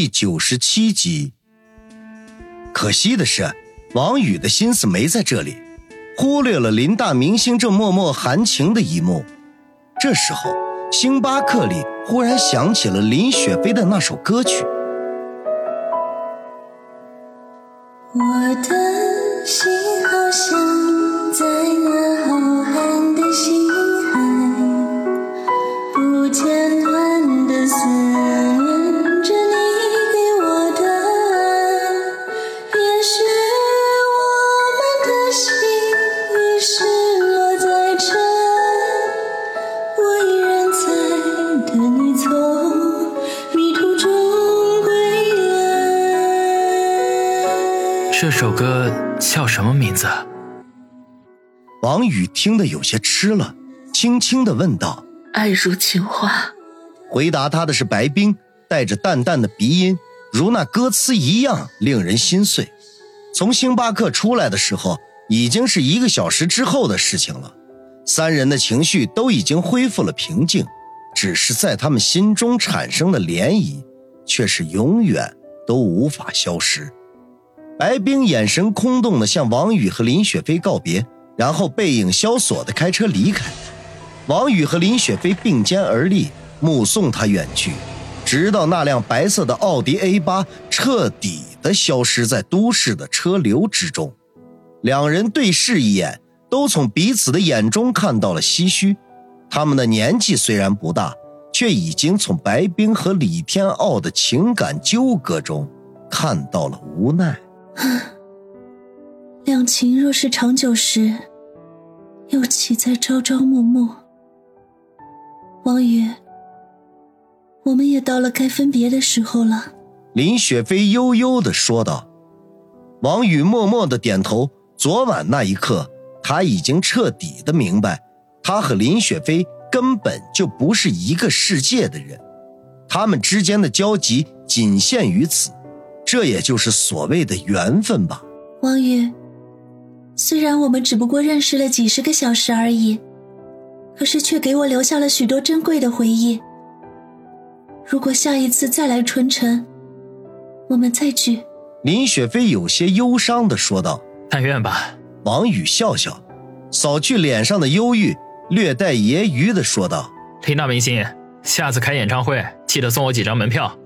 第九十七集。可惜的是，王宇的心思没在这里，忽略了林大明星正默默含情的一幕。这时候，星巴克里忽然响起了林雪飞的那首歌曲。我的心好像首歌叫什么名字？王宇听得有些痴了，轻轻的问道。爱如情话，回答他的是白冰，带着淡淡的鼻音，如那歌词一样令人心碎。从星巴克出来的时候，已经是一个小时之后的事情了。三人的情绪都已经恢复了平静，只是在他们心中产生的涟漪，却是永远都无法消失。白冰眼神空洞地向王宇和林雪飞告别，然后背影萧索地开车离开。王宇和林雪飞并肩而立，目送他远去，直到那辆白色的奥迪 A 八彻底的消失在都市的车流之中。两人对视一眼，都从彼此的眼中看到了唏嘘。他们的年纪虽然不大，却已经从白冰和李天傲的情感纠葛中看到了无奈。啊 两情若是长久时，又岂在朝朝暮暮？王宇，我们也到了该分别的时候了。林雪飞悠悠的说道。王宇默默的点头。昨晚那一刻，他已经彻底的明白，他和林雪飞根本就不是一个世界的人，他们之间的交集仅限于此，这也就是所谓的缘分吧。王宇，虽然我们只不过认识了几十个小时而已，可是却给我留下了许多珍贵的回忆。如果下一次再来春城，我们再聚。林雪飞有些忧伤的说道。但愿吧。王宇笑笑，扫去脸上的忧郁，略带揶揄的说道：“林大明星，下次开演唱会记得送我几张门票，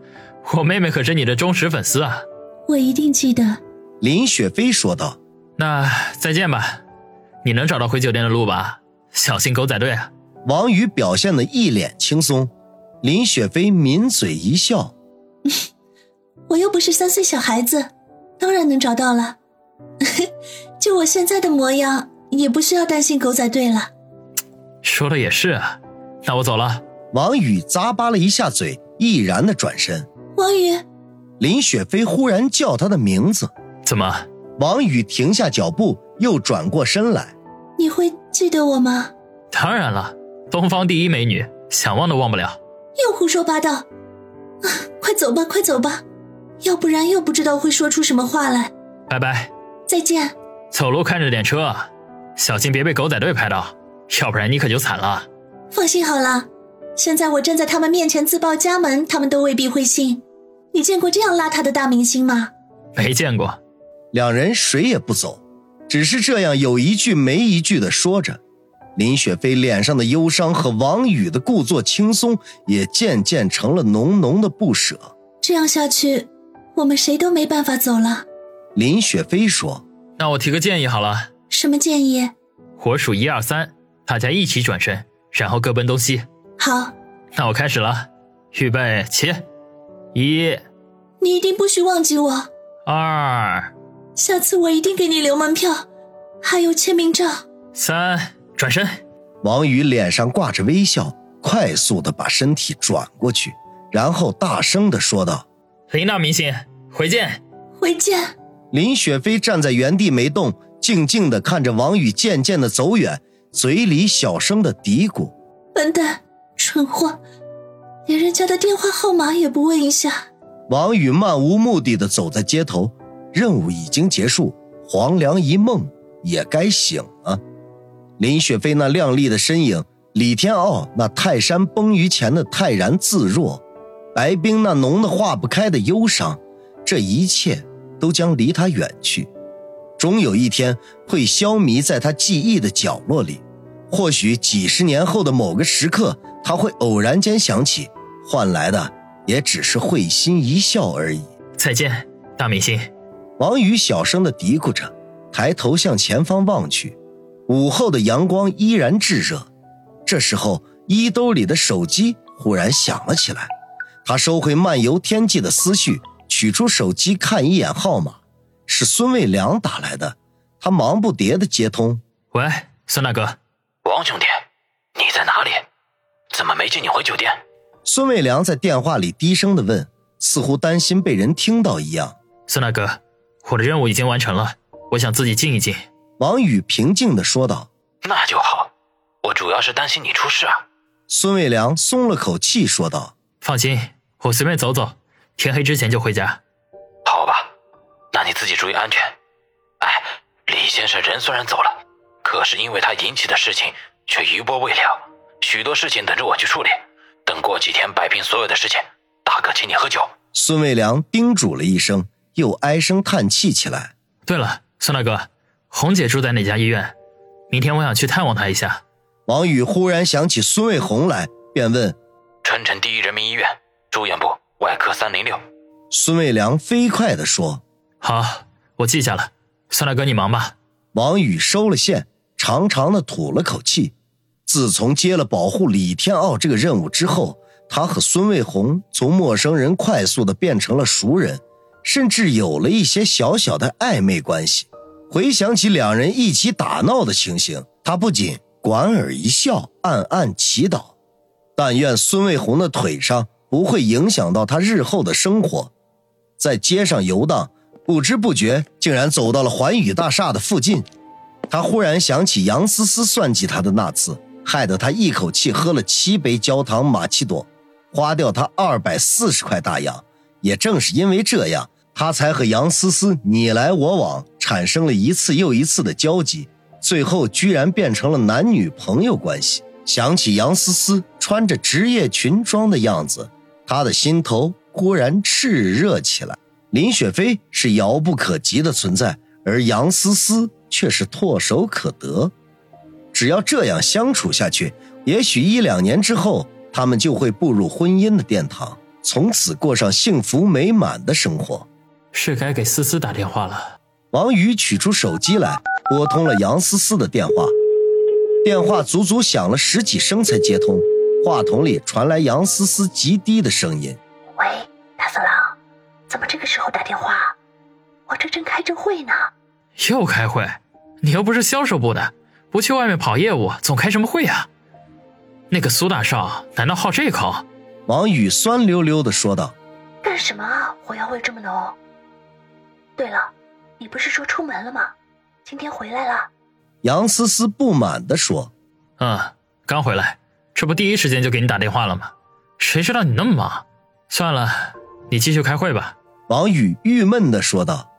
我妹妹可是你的忠实粉丝啊。”我一定记得。林雪飞说道：“那再见吧，你能找到回酒店的路吧？小心狗仔队。”王宇表现的一脸轻松，林雪飞抿嘴一笑：“ 我又不是三岁小孩子，当然能找到了。”就我现在的模样，也不需要担心狗仔队了。说的也是啊，那我走了。王宇咂巴了一下嘴，毅然的转身。王宇，林雪飞忽然叫他的名字。怎么？王宇停下脚步，又转过身来。你会记得我吗？当然了，东方第一美女，想忘都忘不了。又胡说八道！啊，快走吧，快走吧，要不然又不知道会说出什么话来。拜拜。再见。走路看着点车，小心别被狗仔队拍到，要不然你可就惨了。放心好了，现在我站在他们面前自报家门，他们都未必会信。你见过这样邋遢的大明星吗？没见过。两人谁也不走，只是这样有一句没一句的说着。林雪飞脸上的忧伤和王宇的故作轻松，也渐渐成了浓浓的不舍。这样下去，我们谁都没办法走了。林雪飞说：“那我提个建议好了。什么建议？我数一二三，大家一起转身，然后各奔东西。好，那我开始了，预备起，一。你一定不许忘记我。二。下次我一定给你留门票，还有签名照。三，转身。王宇脸上挂着微笑，快速的把身体转过去，然后大声的说道：“林大明星，回见。”回见。林雪飞站在原地没动，静静的看着王宇渐渐的走远，嘴里小声的嘀咕：“笨蛋，蠢货，连人家的电话号码也不问一下。”王宇漫无目的的走在街头，任务已经结束，黄粱一梦也该醒了。林雪飞那靓丽的身影，李天傲那泰山崩于前的泰然自若，白冰那浓得化不开的忧伤，这一切都将离他远去，终有一天会消弭在他记忆的角落里。或许几十年后的某个时刻，他会偶然间想起，换来的也只是会心一笑而已。再见，大明星。王宇小声的嘀咕着，抬头向前方望去。午后的阳光依然炙热。这时候，衣兜里的手机忽然响了起来。他收回漫游天际的思绪，取出手机看一眼号码，是孙卫良打来的。他忙不迭的接通：“喂，孙大哥，王兄弟，你在哪里？怎么没见你回酒店？”孙卫良在电话里低声的问，似乎担心被人听到一样。孙大哥，我的任务已经完成了，我想自己静一静。王宇平静的说道：“那就好，我主要是担心你出事啊。”孙卫良松了口气说道：“放心，我随便走走，天黑之前就回家。”好吧，那你自己注意安全。哎，李先生人虽然走了，可是因为他引起的事情却余波未了，许多事情等着我去处理。等过几天摆平所有的事情，大哥请你喝酒。”孙卫良叮嘱了一声，又唉声叹气起来。对了，孙大哥。红姐住在哪家医院？明天我想去探望她一下。王宇忽然想起孙卫红来，便问：“春城第一人民医院住院部外科三零六。”孙卫良飞快地说：“好，我记下了。孙大哥，你忙吧。”王宇收了线，长长的吐了口气。自从接了保护李天傲这个任务之后，他和孙卫红从陌生人快速的变成了熟人，甚至有了一些小小的暧昧关系。回想起两人一起打闹的情形，他不仅莞尔一笑，暗暗祈祷：但愿孙卫红的腿上不会影响到他日后的生活。在街上游荡，不知不觉竟然走到了环宇大厦的附近。他忽然想起杨思思算计他的那次，害得他一口气喝了七杯焦糖玛奇朵，花掉他二百四十块大洋。也正是因为这样。他才和杨思思你来我往，产生了一次又一次的交集，最后居然变成了男女朋友关系。想起杨思思穿着职业裙装的样子，他的心头忽然炽热起来。林雪飞是遥不可及的存在，而杨思思却是唾手可得。只要这样相处下去，也许一两年之后，他们就会步入婚姻的殿堂，从此过上幸福美满的生活。是该给思思打电话了。王宇取出手机来，拨通了杨思思的电话。电话足足响了十几声才接通，话筒里传来杨思思极低的声音：“喂，大色狼，怎么这个时候打电话？我这正开着会呢。”又开会？你又不是销售部的，不去外面跑业务，总开什么会啊？那个苏大少难道好这口？王宇酸溜溜的说道：“干什么啊？火药味这么浓。”对了，你不是说出门了吗？今天回来了。杨思思不满的说：“嗯，刚回来，这不第一时间就给你打电话了吗？谁知道你那么忙？算了，你继续开会吧。”王宇郁闷的说道。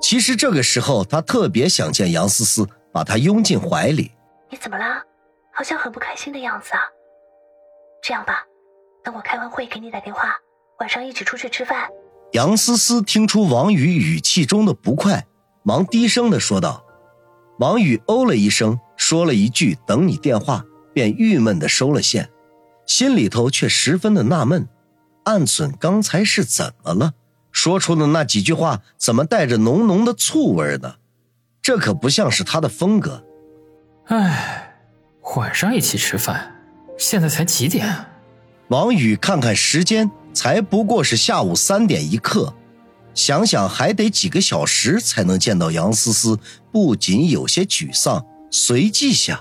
其实这个时候，他特别想见杨思思，把他拥进怀里。你怎么了？好像很不开心的样子啊。这样吧，等我开完会给你打电话，晚上一起出去吃饭。杨思思听出王宇语气中的不快，忙低声的说道：“王宇哦了一声，说了一句‘等你电话’，便郁闷的收了线，心里头却十分的纳闷，暗忖刚才是怎么了？说出的那几句话怎么带着浓浓的醋味呢？这可不像是他的风格。唉，晚上一起吃饭，现在才几点？王宇看看时间。”才不过是下午三点一刻，想想还得几个小时才能见到杨思思，不仅有些沮丧，随即想：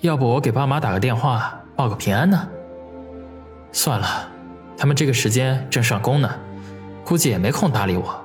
要不我给爸妈打个电话报个平安呢？算了，他们这个时间正上工呢，估计也没空搭理我。